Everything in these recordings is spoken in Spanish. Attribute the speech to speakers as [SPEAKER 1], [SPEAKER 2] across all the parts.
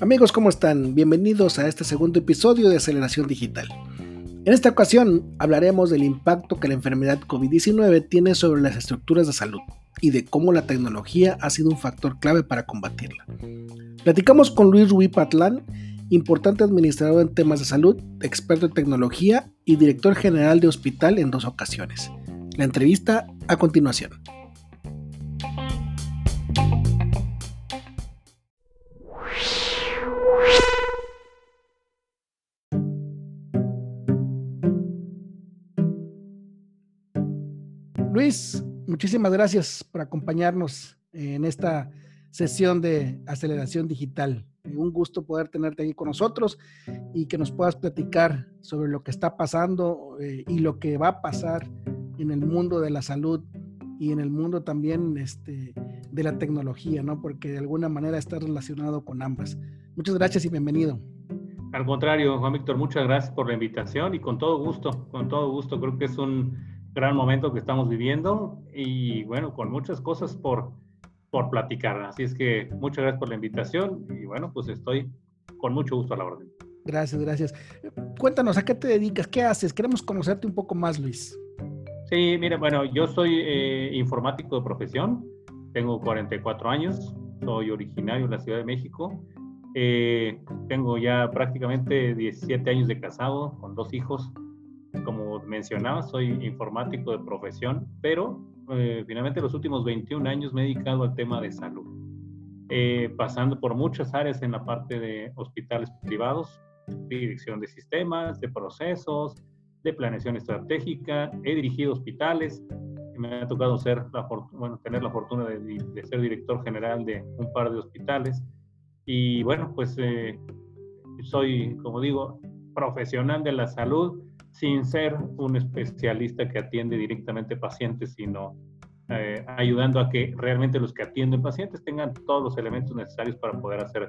[SPEAKER 1] Amigos, ¿cómo están? Bienvenidos a este segundo episodio de Aceleración Digital. En esta ocasión hablaremos del impacto que la enfermedad COVID-19 tiene sobre las estructuras de salud y de cómo la tecnología ha sido un factor clave para combatirla. Platicamos con Luis Rubí Patlán, importante administrador en temas de salud, experto en tecnología y director general de hospital en dos ocasiones. La entrevista a continuación. Muchísimas gracias por acompañarnos en esta sesión de aceleración digital. Un gusto poder tenerte aquí con nosotros y que nos puedas platicar sobre lo que está pasando eh, y lo que va a pasar en el mundo de la salud y en el mundo también este, de la tecnología, ¿no? Porque de alguna manera está relacionado con ambas. Muchas gracias y bienvenido.
[SPEAKER 2] Al contrario, Juan Víctor, muchas gracias por la invitación y con todo gusto, con todo gusto. Creo que es un gran momento que estamos viviendo y bueno, con muchas cosas por, por platicar. Así es que muchas gracias por la invitación y bueno, pues estoy con mucho gusto a la orden.
[SPEAKER 1] Gracias, gracias. Cuéntanos, ¿a qué te dedicas? ¿Qué haces? Queremos conocerte un poco más, Luis.
[SPEAKER 2] Sí, mira, bueno, yo soy eh, informático de profesión, tengo 44 años, soy originario de la Ciudad de México, eh, tengo ya prácticamente 17 años de casado con dos hijos como mencionaba, soy informático de profesión, pero eh, finalmente los últimos 21 años me he dedicado al tema de salud, eh, pasando por muchas áreas en la parte de hospitales privados, dirección de sistemas, de procesos, de planeación estratégica, he dirigido hospitales, me ha tocado ser la bueno, tener la fortuna de, ser director general de un par de hospitales. Y bueno, pues eh, soy, como digo, profesional de la salud, sin ser un especialista que atiende directamente pacientes, sino eh, ayudando a que realmente los que atienden pacientes tengan todos los elementos necesarios para poder hacer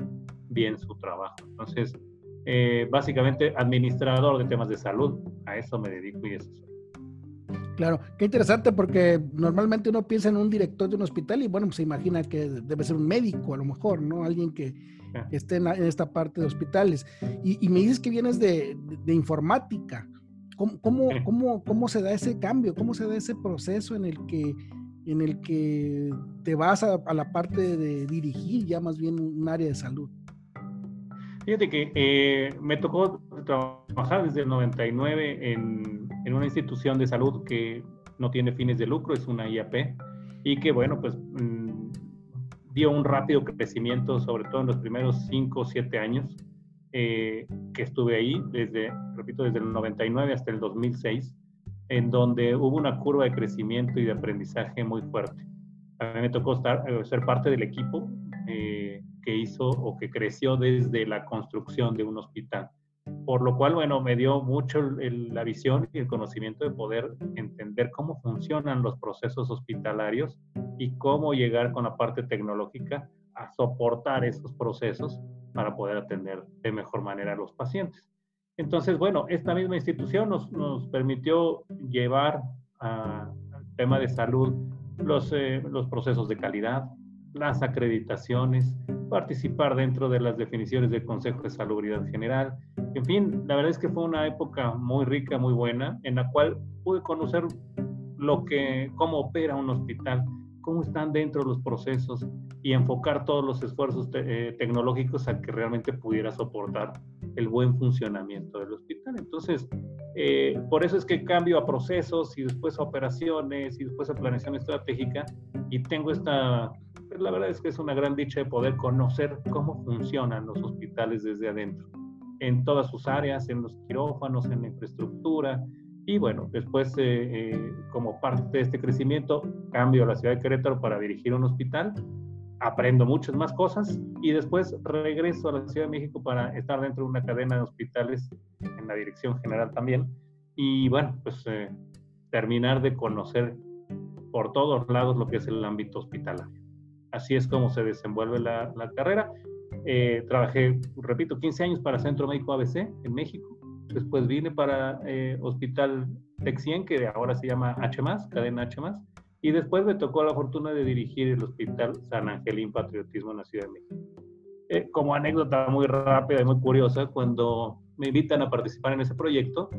[SPEAKER 2] bien su trabajo. Entonces, eh, básicamente administrador de temas de salud, a eso me dedico y eso soy.
[SPEAKER 1] Claro, qué interesante porque normalmente uno piensa en un director de un hospital y bueno, pues se imagina que debe ser un médico a lo mejor, ¿no? Alguien que, esté en, esta parte de hospitales. Y, me dices que vienes de, de informática. ¿Cómo, cómo, cómo, se da ese cambio? ¿Cómo se da ese proceso en el que, en el que te vas a, la parte de dirigir ya más bien un área de salud?
[SPEAKER 2] Fíjate que eh, me tocó trabajar desde el 99 en, en, una institución de salud que no tiene fines de lucro, es una IAP, y que bueno, pues mm, dio un rápido crecimiento, sobre todo en los primeros 5 o 7 años. Eh, que estuve ahí desde, repito, desde el 99 hasta el 2006, en donde hubo una curva de crecimiento y de aprendizaje muy fuerte. A mí me tocó estar, eh, ser parte del equipo eh, que hizo o que creció desde la construcción de un hospital. Por lo cual, bueno, me dio mucho la visión y el conocimiento de poder entender cómo funcionan los procesos hospitalarios y cómo llegar con la parte tecnológica soportar esos procesos para poder atender de mejor manera a los pacientes. Entonces, bueno, esta misma institución nos, nos permitió llevar al tema de salud los, eh, los procesos de calidad, las acreditaciones, participar dentro de las definiciones del Consejo de Salubridad General. En fin, la verdad es que fue una época muy rica, muy buena, en la cual pude conocer lo que, cómo opera un hospital, cómo están dentro los procesos y enfocar todos los esfuerzos eh, tecnológicos a que realmente pudiera soportar el buen funcionamiento del hospital. Entonces, eh, por eso es que cambio a procesos y después a operaciones y después a planeación estratégica y tengo esta, pues, la verdad es que es una gran dicha de poder conocer cómo funcionan los hospitales desde adentro, en todas sus áreas, en los quirófanos, en la infraestructura, y bueno, después, eh, eh, como parte de este crecimiento, cambio a la ciudad de Querétaro para dirigir un hospital, aprendo muchas más cosas y después regreso a la Ciudad de México para estar dentro de una cadena de hospitales en la dirección general también. Y bueno, pues eh, terminar de conocer por todos lados lo que es el ámbito hospitalario. Así es como se desenvuelve la, la carrera. trabajé, repito, 15 años para Centro Médico ABC en México Después vine para eh, Hospital Texien, que ahora se llama H, cadena H, Y después me tocó la fortuna de dirigir el Hospital San Angelín Patriotismo en la Ciudad de México. Eh, como anécdota muy rápida y muy curiosa, cuando me invitan a participar en ese proyecto,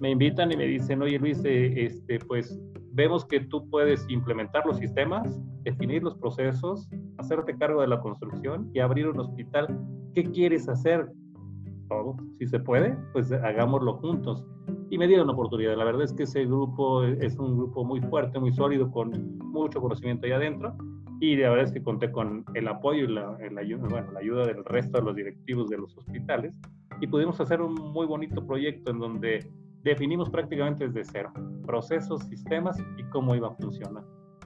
[SPEAKER 2] me invitan y me dicen, oye Luis, eh, este, pues vemos que tú puedes implementar los sistemas, definir los procesos, hacerte cargo de la construcción y abrir un hospital. ¿Qué quieres hacer? Si se puede, pues hagámoslo juntos y me dieron la oportunidad. La verdad es que ese grupo es un grupo muy fuerte, muy sólido, con mucho conocimiento ahí adentro. Y la verdad es que conté con el apoyo y la, ayuda, bueno, la ayuda del resto de los directivos de los hospitales. Y pudimos hacer un muy bonito proyecto en donde definimos prácticamente desde cero procesos, sistemas y cómo iba a funcionar.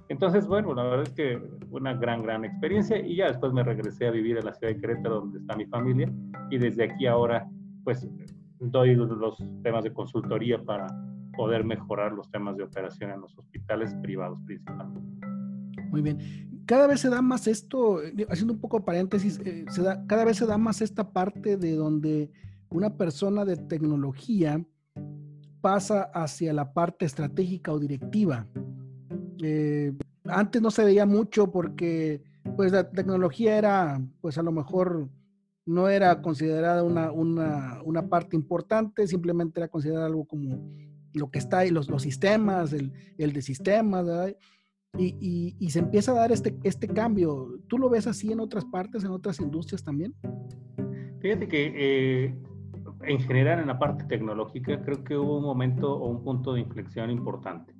[SPEAKER 2] Entonces, bueno, la verdad es que una gran, gran experiencia y ya después me regresé a vivir en la ciudad de Querétaro, donde está mi familia, y desde aquí ahora, pues doy los temas de consultoría para poder mejorar los temas de operación en los hospitales privados principalmente.
[SPEAKER 1] Muy bien. Cada vez se da más esto, haciendo un poco paréntesis, eh, se da, cada vez se da más esta parte de donde una persona de tecnología pasa hacia la parte estratégica o directiva. Eh, antes no se veía mucho porque pues la tecnología era pues a lo mejor no era considerada una, una, parte importante, simplemente era considerada algo como lo que está ahí, los, los sistemas, el, el de sistemas, y, y, se empieza a dar este, este cambio. ¿Tú lo ves así en otras partes, en otras industrias también?
[SPEAKER 2] Fíjate que eh, en general en la parte tecnológica creo que hubo un momento o un punto de inflexión importante.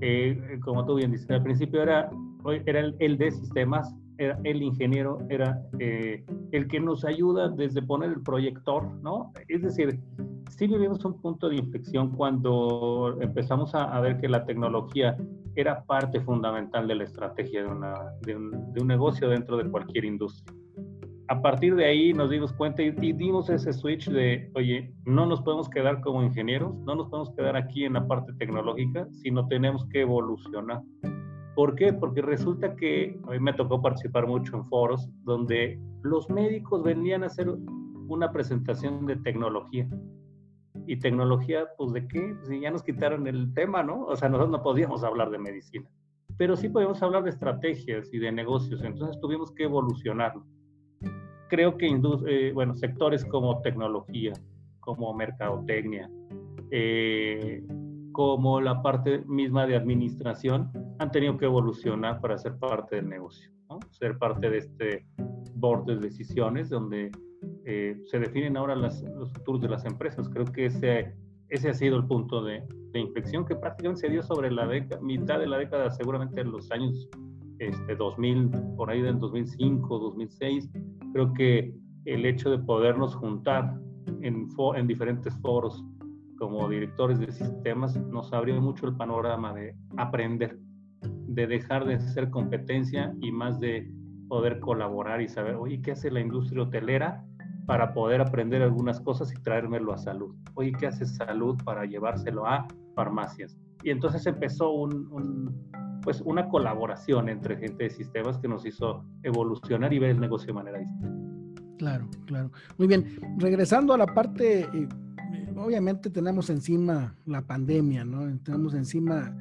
[SPEAKER 2] Eh, como tú bien dices, al principio era, era el, el de sistemas, era el ingeniero, era eh, el que nos ayuda desde poner el proyector, ¿no? Es decir, sí vivimos un punto de inflexión cuando empezamos a, ver que la tecnología era parte fundamental de la estrategia de, una, de, un, de, un, negocio dentro de cualquier industria. A partir de ahí nos dimos cuenta y, dimos ese switch de, oye, no nos podemos quedar como ingenieros, no nos podemos quedar aquí en la parte tecnológica, sino tenemos que evolucionar. ¿Por qué? Porque resulta que a mí me tocó participar mucho en foros donde los médicos venían a hacer una presentación de tecnología. ¿Y tecnología, pues de qué? Si ya nos quitaron el tema, ¿no? O sea, nosotros no podíamos hablar de medicina, pero sí podíamos hablar de estrategias y de negocios, entonces tuvimos que evolucionar. Creo que, eh, bueno, sectores como tecnología, como mercadotecnia, eh, como la parte misma de administración han tenido que evolucionar para ser parte del negocio, ser parte de este board de decisiones donde eh, se definen ahora los futuros de las empresas. Creo que ese, ese ha sido el punto de, de inflexión que prácticamente se dio sobre la mitad de la década, seguramente en los años este, 2000, por ahí del 2005, 2006. Creo que el hecho de podernos juntar en, en diferentes foros como directores de sistemas nos abrió mucho el panorama de aprender, de dejar de ser competencia y más de poder colaborar y saber, oye, ¿qué hace la industria hotelera para poder aprender algunas cosas y traérmelo a salud? Oye, ¿qué hace salud para llevárselo a farmacias? Y entonces empezó un, pues una colaboración entre gente de sistemas que nos hizo evolucionar y ver el negocio de manera distinta.
[SPEAKER 1] Claro, claro. Muy bien. Regresando a la parte eh, obviamente tenemos encima la pandemia, ¿no? Tenemos encima,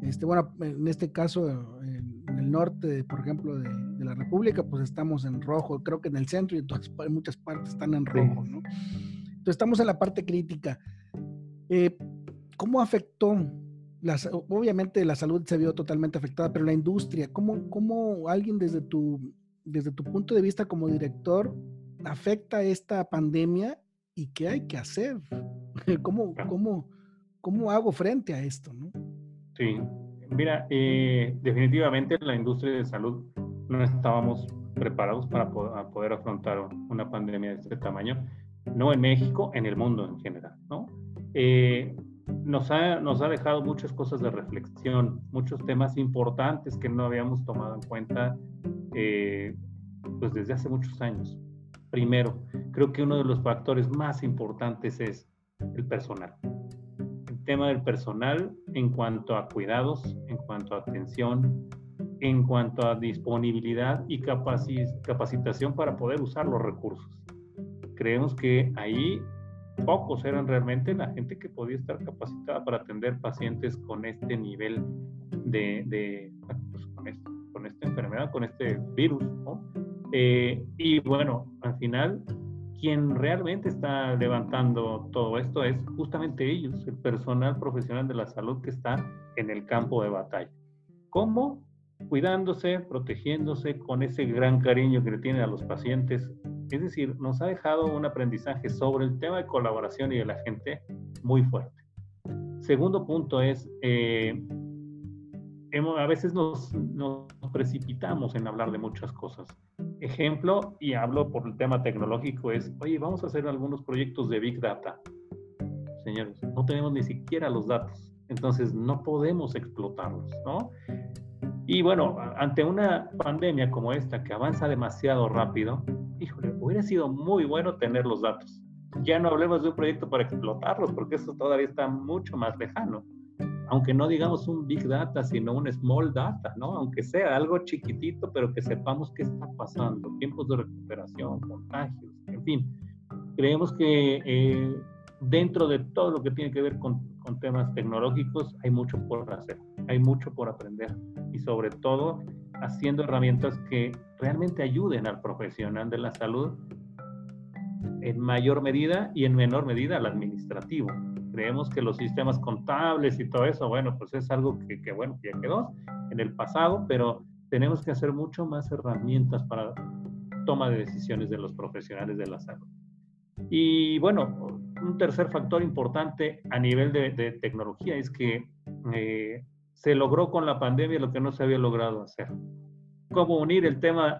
[SPEAKER 1] este, bueno, en este caso, en, el norte, por ejemplo, de, la República, pues estamos en rojo, creo que en el centro y en, muchas partes están en rojo, ¿no? Entonces estamos en la parte crítica. Eh, ¿Cómo afectó? Las, obviamente la salud se vio totalmente afectada, pero la industria, ¿cómo, cómo alguien desde tu, desde tu punto de vista como director afecta esta pandemia y qué hay que hacer. ¿Cómo, cómo, cómo hago frente a esto? ¿no?
[SPEAKER 2] Sí, mira, eh, definitivamente la industria de salud no estábamos preparados para poder, afrontar una pandemia de este tamaño, no en México, en el mundo en general, ¿no? Eh, nos, ha, nos ha dejado muchas cosas de reflexión, muchos temas importantes que no habíamos tomado en cuenta eh, pues desde hace muchos años. Primero, creo que uno de los factores más importantes es el personal. El tema del personal en cuanto a cuidados, en cuanto a atención, en cuanto a disponibilidad y capacitación para poder usar los recursos. Creemos que ahí pocos eran realmente la gente que podía estar capacitada para atender pacientes con este nivel de, pues, con, esta enfermedad, con este virus. Eh, y bueno, al final, quien realmente está levantando todo esto es justamente ellos, el personal profesional de la salud que está en el campo de batalla. ¿Cómo? Cuidándose, protegiéndose con ese gran cariño que le tienen a los pacientes, es decir, nos ha dejado un aprendizaje sobre el tema de colaboración y de la gente muy fuerte. Segundo punto es, eh, a veces nos, nos, precipitamos en hablar de muchas cosas. Ejemplo, y hablo por el tema tecnológico, es, oye, vamos a hacer algunos proyectos de Big Data. Señores, no tenemos ni siquiera los datos, entonces no podemos explotarlos, ¿no? Y bueno, ante una pandemia como esta que avanza demasiado rápido, híjole, hubiera sido muy bueno tener los datos. Ya no hablemos de un proyecto para explotarlos, porque eso todavía está mucho más lejano. Aunque no digamos un big data, sino un small data, ¿no? Aunque sea algo chiquitito, pero que sepamos qué está pasando, tiempos de recuperación, contagios, en fin. Creemos que eh, dentro de todo lo que tiene que ver con, con temas tecnológicos hay mucho por hacer, hay mucho por aprender y sobre todo haciendo herramientas que realmente ayuden al profesional de la salud en mayor medida y en menor medida al administrativo. Creemos que los sistemas contables y todo eso, bueno, pues es algo que, que bueno, ya quedó en el pasado, pero tenemos que hacer mucho más herramientas para toma de decisiones de los profesionales de la salud. Y bueno, un tercer factor importante a nivel de, de tecnología es que eh, se logró con la pandemia lo que no se había logrado hacer. Cómo unir el tema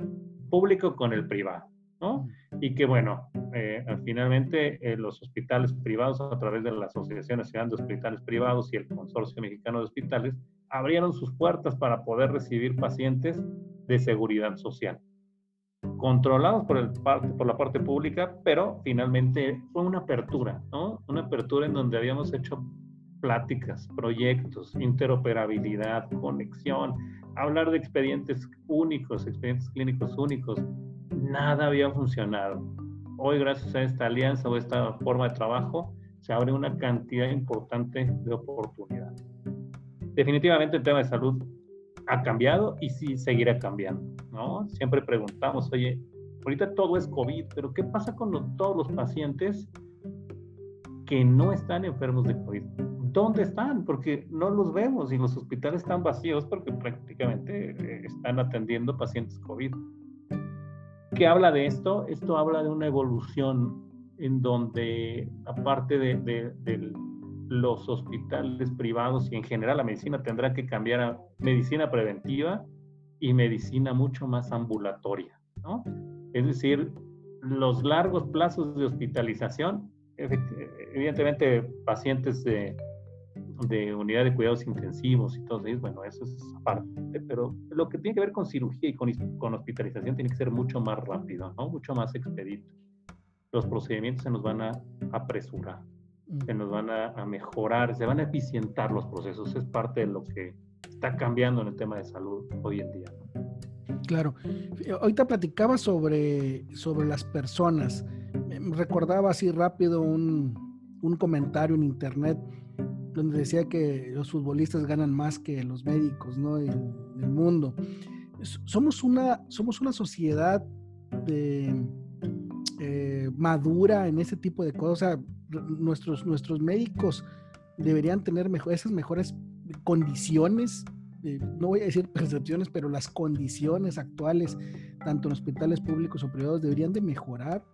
[SPEAKER 2] público con el privado, ¿no? Y que bueno, eh, finalmente eh, los hospitales privados a través de la Asociación Nacional de Hospitales Privados y el Consorcio Mexicano de Hospitales abrieron sus puertas para poder recibir pacientes de seguridad social controlados por, el parte, por la parte pública, pero finalmente fue una apertura, ¿no? Una apertura en donde habíamos hecho pláticas, proyectos, interoperabilidad, conexión, hablar de expedientes únicos, expedientes clínicos únicos. Nada había funcionado. Hoy, gracias a esta alianza o esta forma de trabajo, se abre una cantidad importante de oportunidades. Definitivamente el tema de salud ha cambiado y sí seguirá cambiando, ¿no? Siempre preguntamos, oye, ahorita todo es COVID, pero ¿qué pasa con todos los pacientes que no están enfermos de COVID? ¿dónde están? Porque no los vemos y los hospitales están vacíos porque prácticamente eh, están atendiendo pacientes COVID. ¿Qué habla de esto? Esto habla de una evolución en donde, aparte de, los hospitales privados y en general la medicina tendrá que cambiar a medicina preventiva y medicina mucho más ambulatoria. Es decir, los largos plazos de hospitalización, evidentemente pacientes de de unidad de cuidados intensivos y todo eso, bueno, eso es aparte, pero lo que tiene que ver con cirugía y con, hospitalización tiene que ser mucho más rápido. Mucho más expedito. Los procedimientos se nos van a apresurar, se nos van a, a mejorar, se van a eficientar los procesos, es parte de lo que está cambiando en el tema de salud hoy en día.
[SPEAKER 1] Claro. Ahorita platicaba sobre, sobre las personas. Recordaba así rápido un, un comentario en internet donde decía que los futbolistas ganan más que los médicos, ¿no? En, el mundo. Somos una, somos una sociedad de, eh, madura en ese tipo de cosas. Nuestros, nuestros médicos deberían tener mejor, esas mejores condiciones, eh, no voy a decir percepciones, pero las condiciones actuales, tanto en hospitales públicos o privados, deberían de mejorar.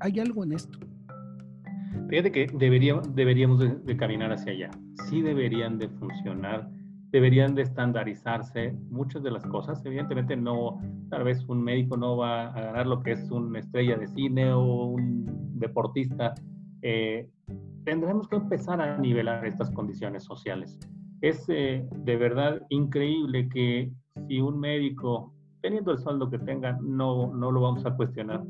[SPEAKER 1] ¿Hay algo en esto?
[SPEAKER 2] Fíjate que deberíamos, deberíamos de, caminar hacia allá. Sí deberían de funcionar, deberían de estandarizarse muchas de las cosas. Evidentemente no, tal vez un médico no va a ganar lo que es una estrella de cine o un deportista. Eh, tendremos que empezar a nivelar estas condiciones sociales. Es eh, de verdad increíble que si un médico, teniendo el sueldo que tenga, no, no lo vamos a cuestionar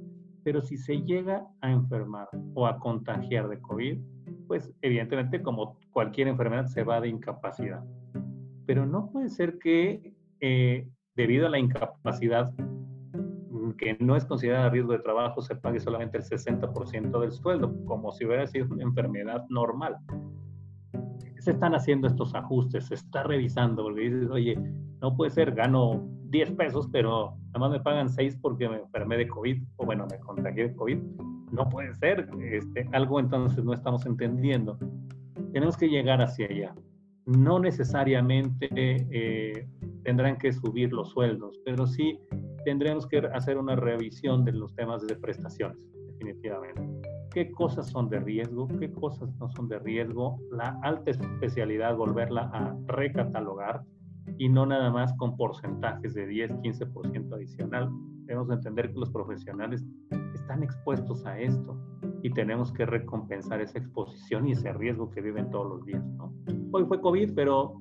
[SPEAKER 2] pero si se llega a enfermar o a contagiar de COVID, pues evidentemente como cualquier enfermedad se va de incapacidad. Pero no puede ser que eh, debido a la incapacidad que no es considerada riesgo de trabajo se pague solamente el 60% del sueldo, como si hubiera sido una enfermedad normal. Se están haciendo estos ajustes, se está revisando, porque dices, oye, no puede ser, gano 10 pesos, pero nada más me pagan 6 porque me enfermé de COVID, o bueno, me contagié de COVID. No puede ser, este, algo entonces no estamos entendiendo. Tenemos que llegar hacia allá. No necesariamente eh, tendrán que subir los sueldos, pero sí tendremos que hacer una revisión de los temas de prestaciones, definitivamente. ¿Qué cosas son de riesgo? ¿Qué cosas no son de riesgo? La alta especialidad, volverla a recatalogar y no nada más con porcentajes de 10, 15% adicional. Debemos entender que los profesionales están expuestos a esto y tenemos que recompensar esa exposición y ese riesgo que viven todos los días. ¿no? Hoy fue COVID, pero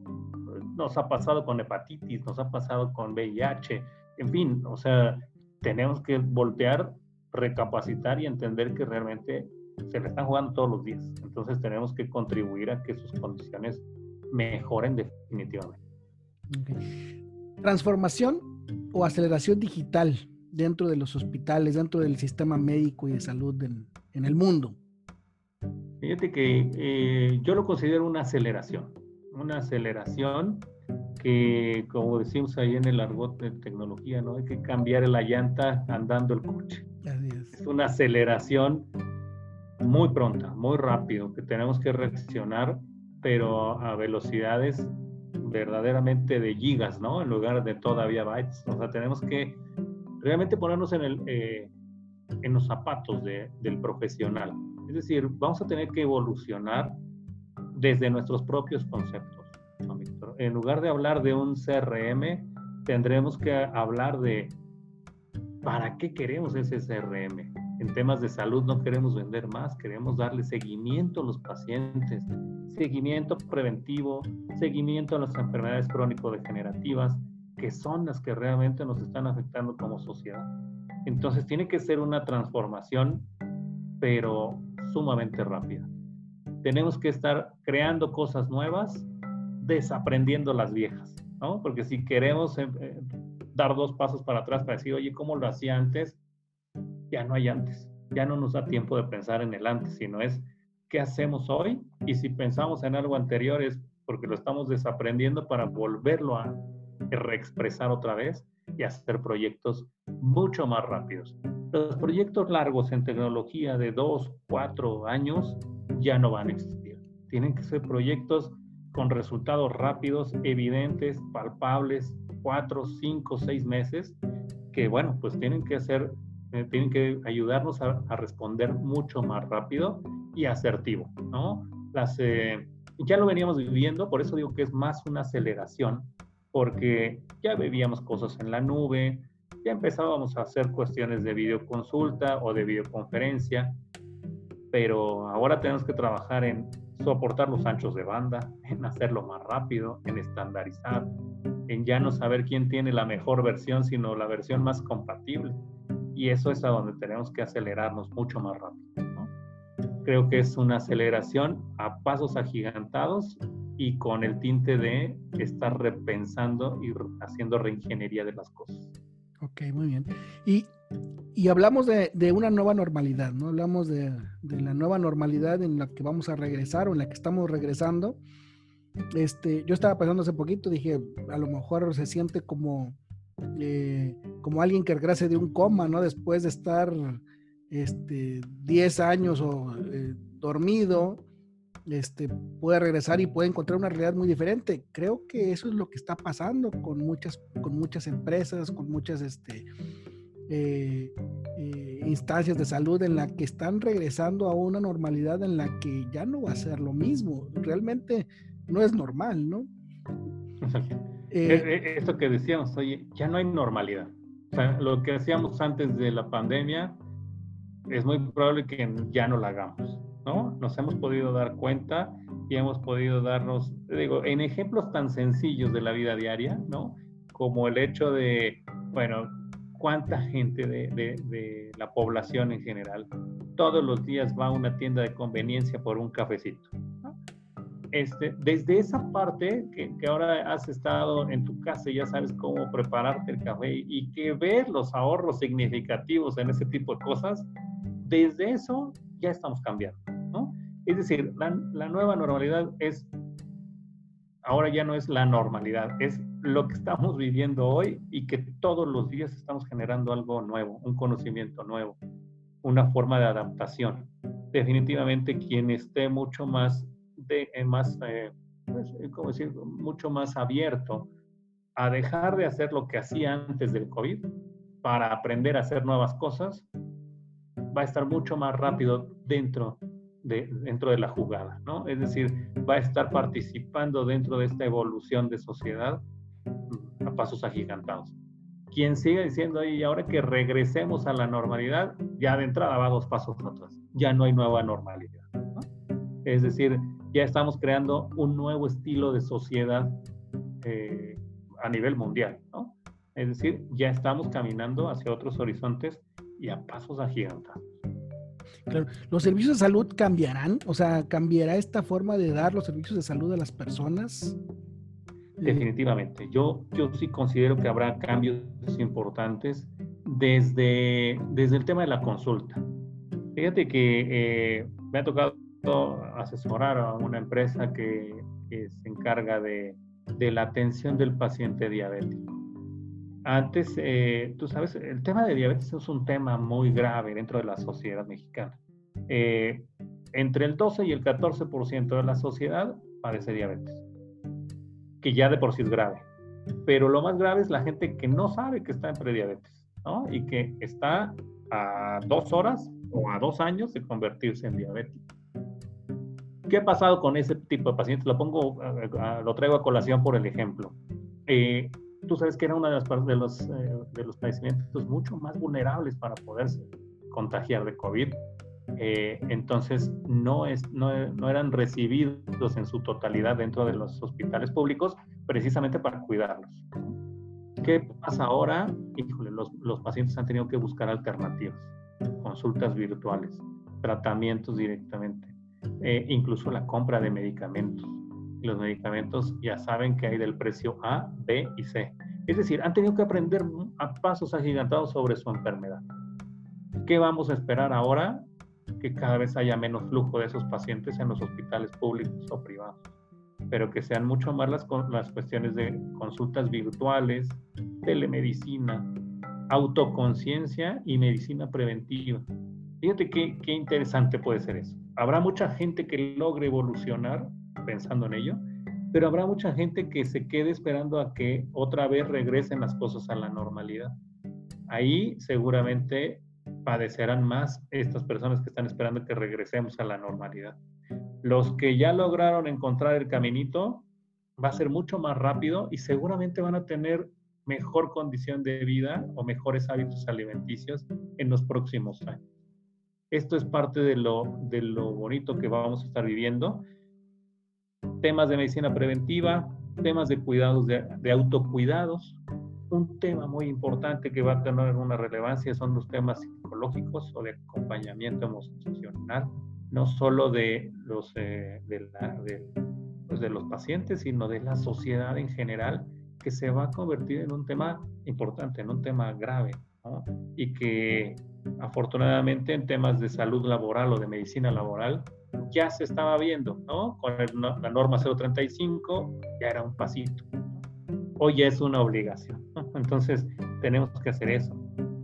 [SPEAKER 2] nos ha pasado con hepatitis, nos ha pasado con VIH, en fin, o sea, tenemos que voltear, recapacitar y entender que realmente se le están jugando todos los días. Entonces tenemos que contribuir a que sus condiciones mejoren definitivamente.
[SPEAKER 1] Transformación o aceleración digital dentro de los hospitales, dentro del sistema médico y de salud en, el mundo.
[SPEAKER 2] Fíjate que eh, yo lo considero una aceleración, una aceleración que, como decimos ahí en el argot de tecnología, ¿no? Hay que cambiar la llanta andando el coche. es. es una aceleración muy pronta, muy rápido, que tenemos que reaccionar, pero a velocidades verdaderamente de gigas, ¿no? En lugar de todavía bytes. O sea, tenemos que realmente ponernos en, el, eh, en los zapatos de, del profesional. Es decir, vamos a tener que evolucionar desde nuestros propios conceptos en lugar de hablar de un CRM, tendremos que hablar de para qué queremos ese CRM. En temas de salud no queremos vender más, queremos darle seguimiento a los pacientes, seguimiento preventivo, seguimiento a las enfermedades crónico-degenerativas, que son las que realmente nos están afectando como sociedad. Entonces tiene que ser una transformación, pero sumamente rápida. Tenemos que estar creando cosas nuevas desaprendiendo las viejas, ¿no? Porque si queremos eh, eh, dar dos pasos para atrás para decir, oye, ¿cómo lo hacía antes? Ya no hay antes, ya no nos da tiempo de pensar en el antes, sino es qué hacemos hoy y si pensamos en algo anterior es porque lo estamos desaprendiendo para volverlo a reexpresar otra vez y hacer proyectos mucho más rápidos. Los proyectos largos en tecnología de dos, cuatro años ya no van a existir. Tienen que ser proyectos con resultados rápidos, evidentes, palpables, cuatro, cinco, seis meses, que bueno, pues tienen que hacer, eh, tienen que ayudarnos a, responder mucho más rápido y asertivo, ¿no? Las, eh, ya lo veníamos viviendo, por eso digo que es más una aceleración, porque ya vivíamos cosas en la nube, ya empezábamos a hacer cuestiones de videoconsulta o de videoconferencia, pero ahora tenemos que trabajar en soportar los anchos de banda, en hacerlo más rápido, en estandarizar, en ya no saber quién tiene la mejor versión, sino la versión más compatible. Y eso es a donde tenemos que acelerarnos mucho más rápido. Creo que es una aceleración a pasos agigantados y con el tinte de estar repensando y haciendo reingeniería de las cosas.
[SPEAKER 1] Ok, muy bien. Y y hablamos de, una nueva normalidad, ¿no? Hablamos de, la nueva normalidad en la que vamos a regresar o en la que estamos regresando. Este, yo estaba pensando hace poquito, dije, a lo mejor se siente como, eh, como alguien que regrese de un coma, ¿no? Después de estar este, 10 años o eh, dormido, este, puede regresar y puede encontrar una realidad muy diferente. Creo que eso es lo que está pasando con muchas, con muchas empresas, con muchas, este, eh, eh, instancias de salud en la que están regresando a una normalidad en la que ya no va a ser lo mismo. Realmente no es normal, ¿no?
[SPEAKER 2] Eh, esto que decíamos, oye, ya no hay normalidad. O sea, lo que hacíamos antes de la pandemia es muy probable que ya no lo hagamos, ¿no? Nos hemos podido dar cuenta y hemos podido darnos, digo, en ejemplos tan sencillos de la vida diaria, ¿no? Como el hecho de, bueno, cuánta gente de, la población en general todos los días va a una tienda de conveniencia por un cafecito. este, desde esa parte que, que, ahora has estado en tu casa y ya sabes cómo prepararte el café y que ves los ahorros significativos en ese tipo de cosas, desde eso ya estamos cambiando, ¿no? Es decir, la, la nueva normalidad es, ahora ya no es la normalidad, es lo que estamos viviendo hoy y que todos los días estamos generando algo nuevo, un conocimiento nuevo, una forma de adaptación. Definitivamente quien esté mucho más, de, eh, más eh, pues, eh, ¿cómo decir? mucho más abierto a dejar de hacer lo que hacía antes del COVID para aprender a hacer nuevas cosas, va a estar mucho más rápido dentro de, dentro de la jugada, ¿no? Es decir, va a estar participando dentro de esta evolución de sociedad a pasos agigantados. Quien sigue diciendo, ahí ahora que regresemos a la normalidad, ya de entrada va dos pasos atrás. Ya no hay nueva normalidad. Es decir, ya estamos creando un nuevo estilo de sociedad eh, a nivel mundial. ¿no? Es decir, ya estamos caminando hacia otros horizontes y a pasos agigantados.
[SPEAKER 1] Claro. ¿Los servicios de salud cambiarán? O sea, ¿cambiará esta forma de dar los servicios de salud a las personas?
[SPEAKER 2] Definitivamente. Yo, yo sí considero que habrá cambios importantes desde, desde el tema de la consulta. Fíjate que eh, me ha tocado asesorar a una empresa que, se encarga de, de, la atención del paciente diabético. Antes, eh, tú sabes, el tema de diabetes es un tema muy grave dentro de la sociedad mexicana. Eh, entre el 12 y el 14% de la sociedad padece diabetes que ya de por sí es grave. Pero lo más grave es la gente que no sabe que está en prediabetes, ¿no? Y que está a dos horas o a dos años de convertirse en diabético. ¿Qué ha pasado con ese tipo de pacientes? Lo pongo, lo traigo a colación por el ejemplo. Eh, tú sabes que era uno de, las, de, los, eh, de los padecimientos mucho más vulnerables para poderse contagiar de COVID eh, entonces no, es, no, no, eran recibidos en su totalidad dentro de los hospitales públicos precisamente para cuidarlos. ¿Qué pasa ahora? Híjole, los, los pacientes han tenido que buscar alternativas, consultas virtuales, tratamientos directamente, eh, incluso la compra de medicamentos. Los medicamentos ya saben que hay del precio A, B y C. Es decir, han tenido que aprender a pasos agigantados sobre su enfermedad. ¿Qué vamos a esperar ahora? que cada vez haya menos flujo de esos pacientes en los hospitales públicos o privados, pero que sean mucho más las, las cuestiones de consultas virtuales, telemedicina, autoconciencia y medicina preventiva. Fíjate qué, qué interesante puede ser eso. Habrá mucha gente que logre evolucionar pensando en ello, pero habrá mucha gente que se quede esperando a que otra vez regresen las cosas a la normalidad. Ahí seguramente padecerán más estas personas que están esperando que regresemos a la normalidad. Los que ya lograron encontrar el caminito, va a ser mucho más rápido y seguramente van a tener mejor condición de vida o mejores hábitos alimenticios en los próximos años. Esto es parte de lo, de lo bonito que vamos a estar viviendo. Temas de medicina preventiva, temas de cuidados, de, de autocuidados, un tema muy importante que va a tener una relevancia son los temas psicológicos o de acompañamiento emocional, no solo de los, eh, de, pues de, los pacientes, sino de la sociedad en general, que se va a convertir en un tema importante, en un tema grave, y que afortunadamente en temas de salud laboral o de medicina laboral ya se estaba viendo, ¿no? Con la norma 035 ya era un pasito, hoy ya es una obligación. Entonces, tenemos que hacer eso.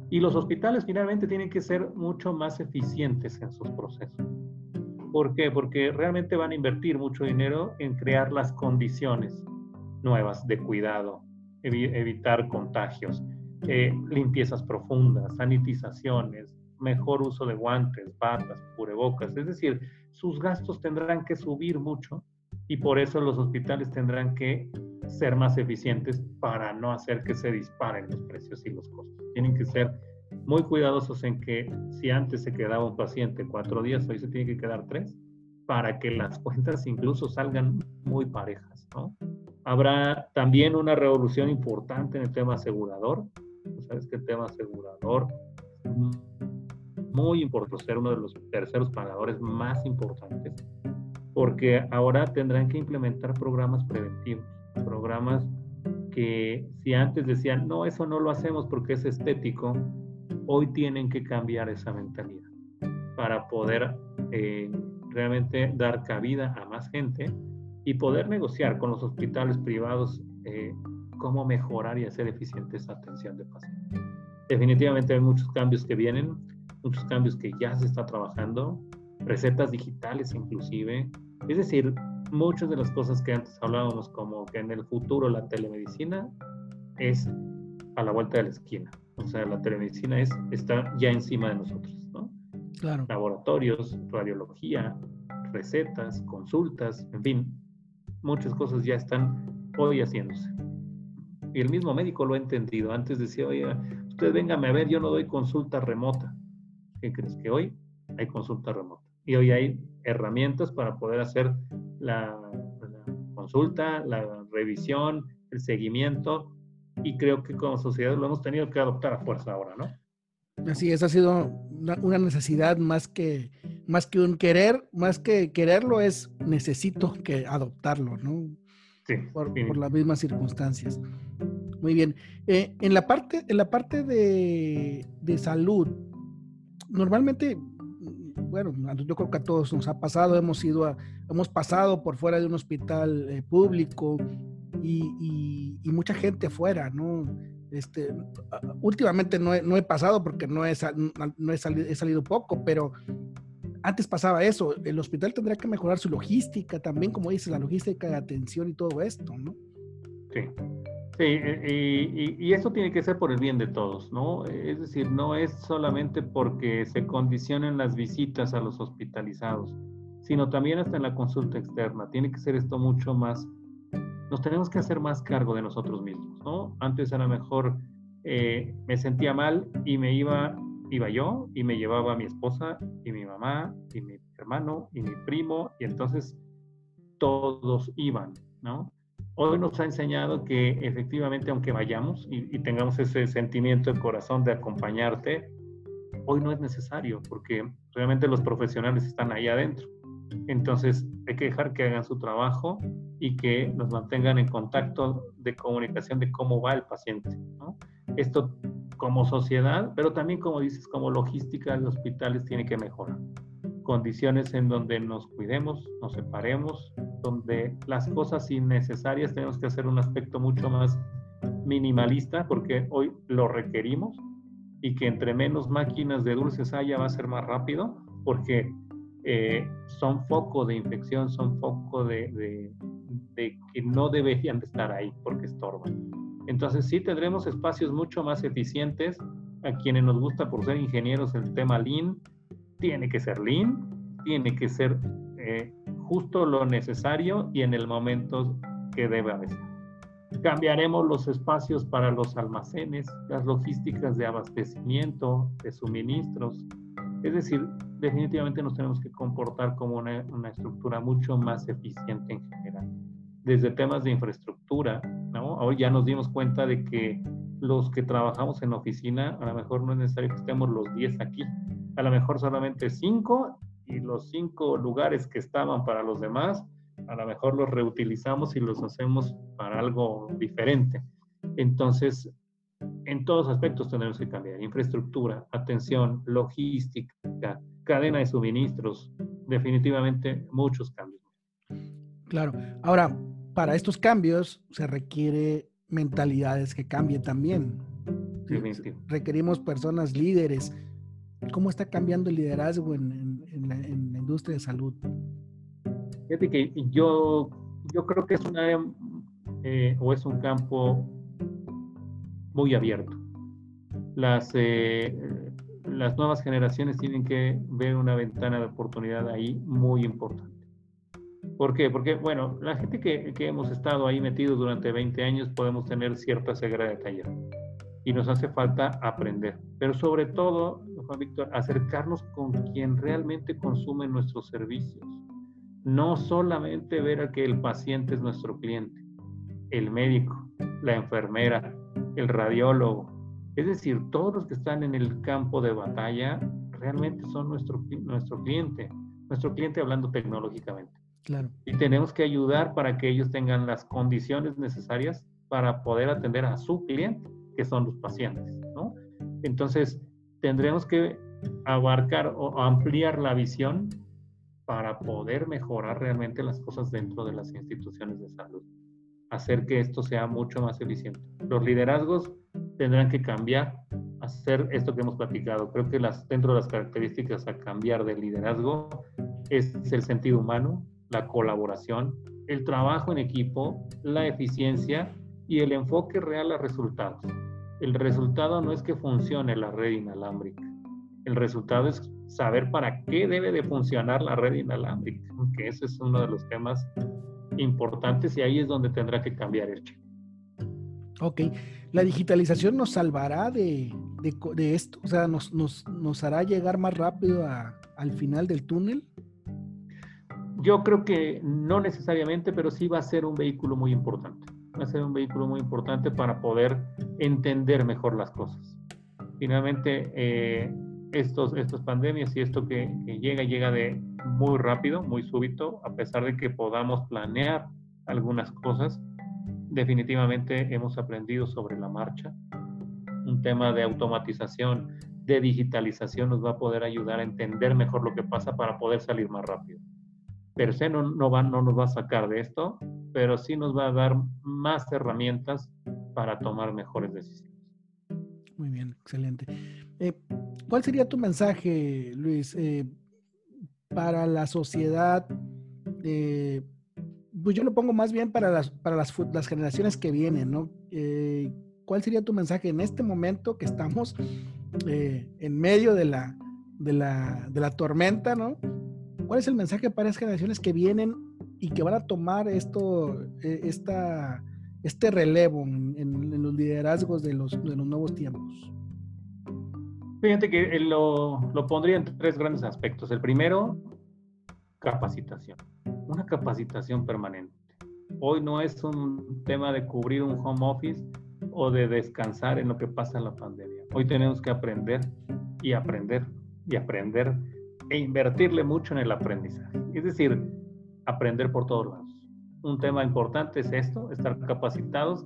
[SPEAKER 2] Y los hospitales finalmente tienen que ser mucho más eficientes en sus procesos. ¿Por qué? Porque realmente van a invertir mucho dinero en crear las condiciones nuevas de cuidado, evitar contagios, eh, limpiezas profundas, sanitizaciones, mejor uso de guantes, batas, cubrebocas. Es decir, sus gastos tendrán que subir mucho y por eso los hospitales tendrán que ser más eficientes para no hacer que se disparen los precios y los costos. Tienen que ser muy cuidadosos en que si antes se quedaba un paciente cuatro días, hoy se tiene que quedar tres, para que las cuentas incluso salgan muy parejas. Habrá también una revolución importante en el tema asegurador. Sabes que el tema asegurador. Muy importante, ser uno de los terceros pagadores más importantes porque ahora tendrán que implementar programas preventivos, programas que si antes decían, no, eso no lo hacemos porque es estético, hoy tienen que cambiar esa mentalidad para poder eh, realmente dar cabida a más gente y poder negociar con los hospitales privados eh, cómo mejorar y hacer eficiente esa atención de pacientes. Definitivamente hay muchos cambios que vienen, muchos cambios que ya se está trabajando, recetas digitales inclusive. Es decir, muchas de las cosas que antes hablábamos como que en el futuro la telemedicina es a la vuelta de la esquina. O sea, la telemedicina es, está ya encima de nosotros, ¿no?
[SPEAKER 1] Claro.
[SPEAKER 2] Laboratorios, radiología, recetas, consultas, en fin, muchas cosas ya están hoy haciéndose. Y el mismo médico lo ha entendido. Antes decía, oye, usted véngame a ver, yo no doy consulta remota. ¿Qué crees? Que hoy hay consulta remota. Y hoy hay herramientas para poder hacer la, consulta, la revisión, el seguimiento. Y creo que como sociedad lo hemos tenido que adoptar a fuerza ahora, ¿no?
[SPEAKER 1] Así es, ha sido una, necesidad más que, más que un querer, más que quererlo es necesito que adoptarlo, ¿no?
[SPEAKER 2] Sí,
[SPEAKER 1] por, por las mismas circunstancias. Muy bien. Eh, en la parte, en la parte de, de, salud, normalmente, bueno, yo creo que a todos nos ha pasado, hemos ido a, hemos pasado por fuera de un hospital eh, público y, y, mucha gente afuera, ¿no? Este, últimamente no he, no he pasado porque no, he, no he, salido, he salido poco, pero antes pasaba eso. El hospital tendría que mejorar su logística también, como dices, la logística de atención y todo esto, ¿no?
[SPEAKER 2] Sí. Sí, y, y, eso tiene que ser por el bien de todos, ¿no? Es decir, no es solamente porque se condicionen las visitas a los hospitalizados, sino también hasta en la consulta externa. Tiene que ser esto mucho más, nos tenemos que hacer más cargo de nosotros mismos, ¿no? Antes a lo mejor eh, me sentía mal y me iba, iba yo y me llevaba a mi esposa y mi mamá y mi hermano y mi primo y entonces todos iban, ¿no? hoy nos ha enseñado que efectivamente, aunque vayamos y, tengamos ese sentimiento de corazón de acompañarte, hoy no es necesario porque realmente los profesionales están ahí adentro. Entonces hay que dejar que hagan su trabajo y que nos mantengan en contacto de comunicación de cómo va el paciente. Esto como sociedad, pero también como dices, como logística de hospitales tiene que mejorar condiciones en donde nos cuidemos, nos separemos, donde las cosas innecesarias tenemos que hacer un aspecto mucho más minimalista porque hoy lo requerimos y que entre menos máquinas de dulces haya va a ser más rápido porque eh, son foco de infección, son foco de, de que no deberían de estar ahí porque estorban. Entonces sí tendremos espacios mucho más eficientes a quienes nos gusta por ser ingenieros el tema Lean, tiene que ser lean, tiene que ser eh, justo lo necesario y en el momento que debe haber. Cambiaremos los espacios para los almacenes, las logísticas de abastecimiento, de suministros. Es decir, definitivamente nos tenemos que comportar como una estructura mucho más eficiente en general. Desde temas de infraestructura, ¿no? Ya nos dimos cuenta de que los que trabajamos en oficina, a lo mejor no es necesario que estemos los 10 aquí, a lo mejor solamente cinco y los cinco lugares que estaban para los demás, a lo mejor los reutilizamos y los hacemos para algo diferente. Entonces, en todos aspectos tenemos que cambiar. Infraestructura, atención, logística, cadena de suministros, definitivamente muchos cambios.
[SPEAKER 1] Claro. Ahora, para estos cambios se requiere mentalidades que cambien también. Requerimos personas líderes, ¿Cómo está cambiando el liderazgo en, la, industria de salud?
[SPEAKER 2] Fíjate que yo, yo creo que es una eh, o es un campo muy abierto. Las, eh, las nuevas generaciones tienen que ver una ventana de oportunidad ahí muy importante. ¿Por qué? Porque, bueno, la gente que, que hemos estado ahí metidos durante 20 años podemos tener cierta ceguera de taller y nos hace falta aprender. Pero sobre todo, Juan Víctor, acercarnos con quien realmente consume nuestros servicios. No solamente ver a que el paciente es nuestro cliente, el médico, la enfermera, el radiólogo. Es decir, todos los que están en el campo de batalla realmente son nuestro, nuestro cliente, nuestro cliente hablando tecnológicamente. Y tenemos que ayudar para que ellos tengan las condiciones necesarias para poder atender a su cliente, que son los pacientes, ¿no? Entonces, tendremos que abarcar o ampliar la visión para poder mejorar realmente las cosas dentro de las instituciones de salud, hacer que esto sea mucho más eficiente. Los liderazgos tendrán que cambiar, hacer esto que hemos platicado. Creo que las, dentro de las características a cambiar del liderazgo es el sentido humano, la colaboración, el trabajo en equipo, la eficiencia y el enfoque real a resultados. El resultado no es que funcione la red inalámbrica. El resultado es saber para qué debe de funcionar la red inalámbrica, que ese es uno de los temas importantes y ahí es donde tendrá que cambiar el chip.
[SPEAKER 1] Ok, ¿la digitalización nos salvará de, esto? O sea, ¿nos, nos, hará llegar más rápido al final del túnel?
[SPEAKER 2] Yo creo que no necesariamente, pero sí va a ser un vehículo muy importante. Va a ser un vehículo muy importante para poder entender mejor las cosas. Finalmente, eh, estos, estas pandemias y esto que, llega, llega de muy rápido, muy súbito, a pesar de que podamos planear algunas cosas, definitivamente hemos aprendido sobre la marcha. Un tema de automatización, de digitalización nos va a poder ayudar a entender mejor lo que pasa para poder salir más rápido. Pero sí no, nos va a sacar de esto, pero sí nos va a dar más herramientas para tomar mejores decisiones.
[SPEAKER 1] Muy bien, excelente. Eh, ¿Cuál sería tu mensaje, Luis, eh, para la sociedad? Eh, pues yo lo pongo más bien para las, generaciones que vienen, ¿no? ¿Cuál sería tu mensaje en este momento que estamos en medio de la, de la tormenta, ¿no? ¿Cuál es el mensaje para las generaciones que vienen y que van a tomar esto, esta, este relevo en, los liderazgos de los, de los nuevos tiempos?
[SPEAKER 2] Fíjate que lo, lo pondría en tres grandes aspectos. El primero, capacitación. Una capacitación permanente. Hoy no es un tema de cubrir un home office o de descansar en lo que pasa en la pandemia. Hoy tenemos que aprender y aprender y aprender e invertirle mucho en el aprendizaje. Es decir, aprender por todos lados. Un tema importante es esto, estar capacitados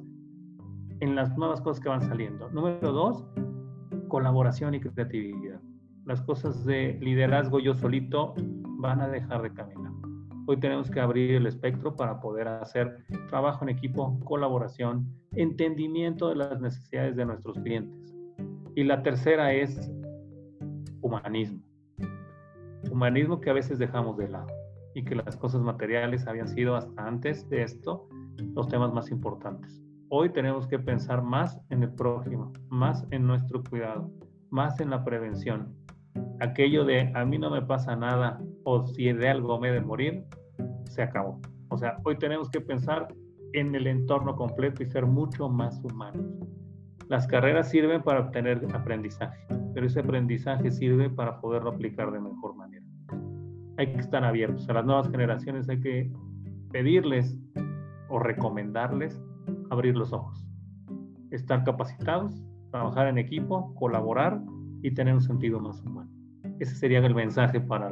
[SPEAKER 2] en las nuevas cosas que van saliendo. Número dos, colaboración y creatividad. Las cosas de liderazgo yo solito van a dejar de caminar. Hoy tenemos que abrir el espectro para poder hacer trabajo en equipo, colaboración, entendimiento de las necesidades de nuestros clientes. Y la tercera es humanismo. Humanismo que a veces dejamos de lado y que las cosas materiales habían sido hasta antes de esto los temas más importantes. Hoy tenemos que pensar más en el prójimo, más en nuestro cuidado, más en la prevención. Aquello de a mí no me pasa nada o si de algo me he de morir, se acabó. O sea, hoy tenemos que pensar en el entorno completo y ser mucho más humanos. Las carreras sirven para obtener aprendizaje, pero ese aprendizaje sirve para poderlo aplicar de mejor manera. Hay que estar abiertos. A las nuevas generaciones hay que pedirles o recomendarles abrir los ojos, estar capacitados, trabajar en equipo, colaborar y tener un sentido más humano. Ese sería el mensaje para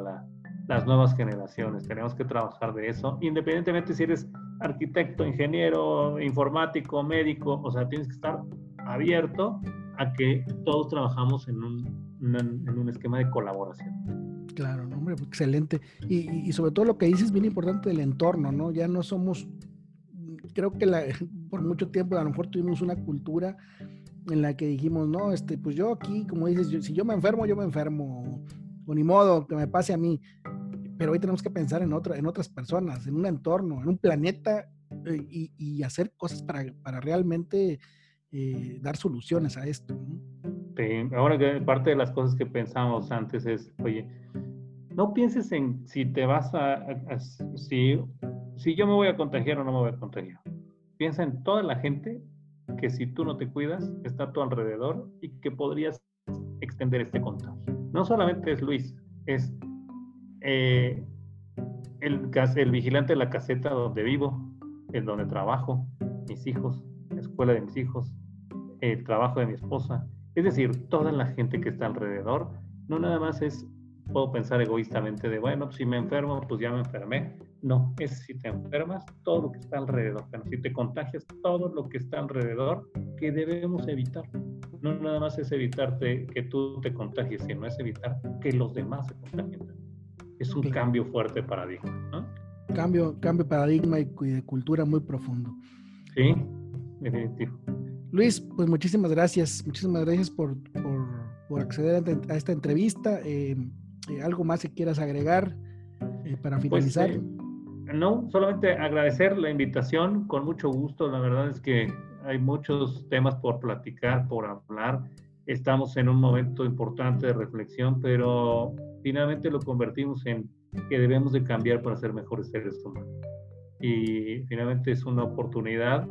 [SPEAKER 2] las nuevas generaciones. Tenemos que trabajar de eso, independientemente si eres arquitecto, ingeniero, informático, médico, o sea, tienes que estar abierto a que todos trabajamos en un, en un esquema de colaboración.
[SPEAKER 1] Claro, hombre, excelente. Y, y, sobre todo lo que dices es bien importante del entorno, ¿no? Ya no somos creo que la, por mucho tiempo a lo mejor tuvimos una cultura en la que dijimos, no, este, pues yo aquí, como dices, si yo me enfermo, yo me enfermo, o ni modo, que me pase a mí. Pero hoy tenemos que pensar en, otra, en otras personas, en un entorno, en un planeta eh, y, hacer cosas para, para realmente eh, dar soluciones a esto.
[SPEAKER 2] ahora que parte de las cosas que pensamos antes es, oye, no pienses en si te vas a, si, si yo me voy a contagiar o no me voy a contagiar. Piensa en toda la gente que si tú no te cuidas está a tu alrededor y que podrías extender este contagio. No solamente es Luis, es eh, el, el vigilante de la caseta donde vivo, en donde trabajo, mis hijos, la escuela de mis hijos, el trabajo de mi esposa. Es decir, toda la gente que está alrededor, no nada más es puedo pensar egoístamente de, bueno, si me enfermo, pues ya me enfermé. No, es si te enfermas, todo lo que está alrededor. Pero si te contagias, todo lo que está alrededor que debemos evitar. No nada más es evitarte que tú te contagies, sino es evitar que los demás se contagien. Es un cambio fuerte de paradigma. ¿no?
[SPEAKER 1] Cambio, cambio de paradigma y de cultura muy profundo.
[SPEAKER 2] Sí, definitivo.
[SPEAKER 1] Luis, pues muchísimas gracias. Muchísimas gracias por, por, acceder a esta entrevista. Eh, eh, ¿Algo más que quieras agregar eh, para pues, finalizar?
[SPEAKER 2] no, solamente agradecer la invitación, con mucho gusto. La verdad es que hay muchos temas por platicar, por hablar. Estamos en un momento importante de reflexión, pero finalmente lo convertimos en que debemos de cambiar para ser mejores seres humanos. Y finalmente es una oportunidad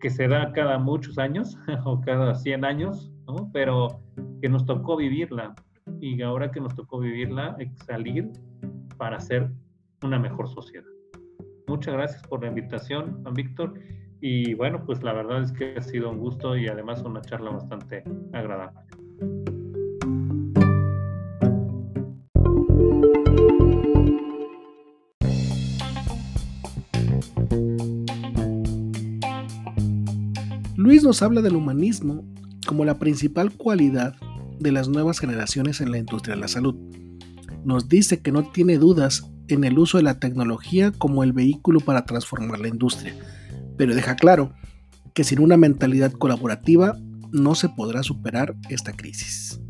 [SPEAKER 2] que se da cada muchos años o cada 100 años, ¿no? pero que nos tocó vivirla. Y ahora que nos tocó vivirla, que salir para ser una mejor sociedad. Muchas gracias por la invitación, Juan Víctor. Y bueno, pues la verdad es que ha sido un gusto y además una charla bastante agradable.
[SPEAKER 1] Luis nos habla del humanismo como la principal cualidad de las nuevas generaciones en la industria de la salud. Nos dice que no tiene dudas en el uso de la tecnología como el vehículo para transformar la industria, pero deja claro que sin una mentalidad colaborativa no se podrá superar esta crisis.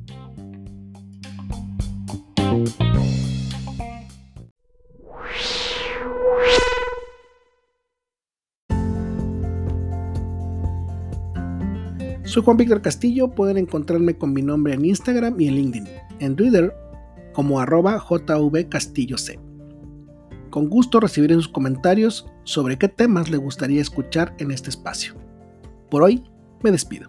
[SPEAKER 1] Soy Juan Víctor Castillo, pueden encontrarme con mi nombre en Instagram y en LinkedIn, en Twitter como arroba jvcastilloc. Con gusto recibiré sus comentarios sobre qué temas le gustaría escuchar en este espacio. Por hoy, me despido.